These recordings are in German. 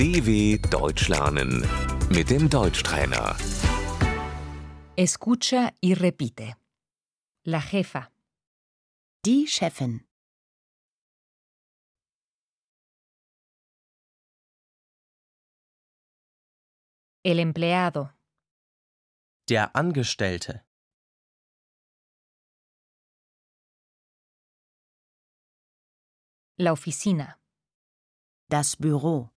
DW Deutsch lernen mit dem Deutschtrainer. Escucha y repite. La jefa, Die Chefin. el empleado, Der Angestellte. la oficina, Das Büro.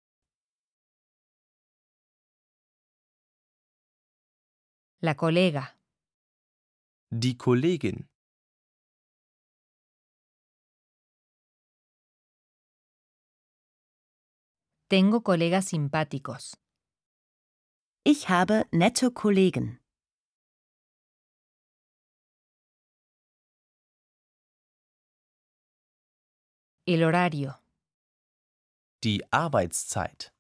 La colega, Die Kollegin. tengo colegas simpáticos, Ich habe nette Kollegen. el horario, Die Arbeitszeit.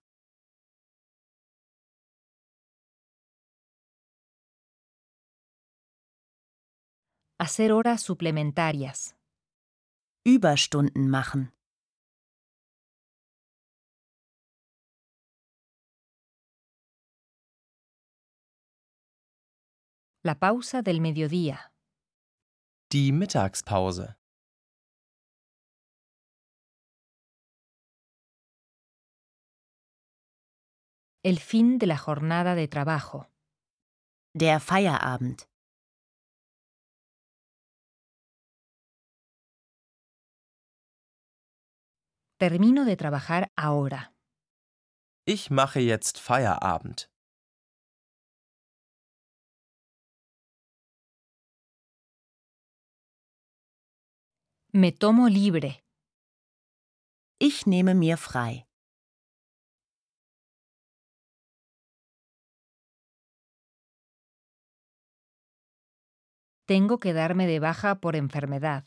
Hacer horas suplementarias, Überstunden machen. la pausa del mediodía, Die Mittagspause. el fin de la jornada de trabajo, Der Feierabend. Termino de trabajar ahora, Ich mache jetzt Feierabend. me tomo libre, Ich nehme mir frei. tengo que darme de baja por enfermedad,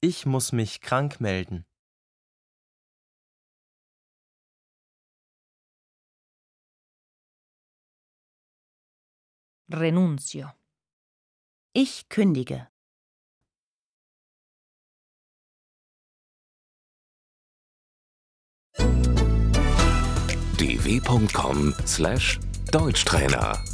Ich muss mich krank melden. Renuncio. Ich kündige. dw.com/deutschtrainer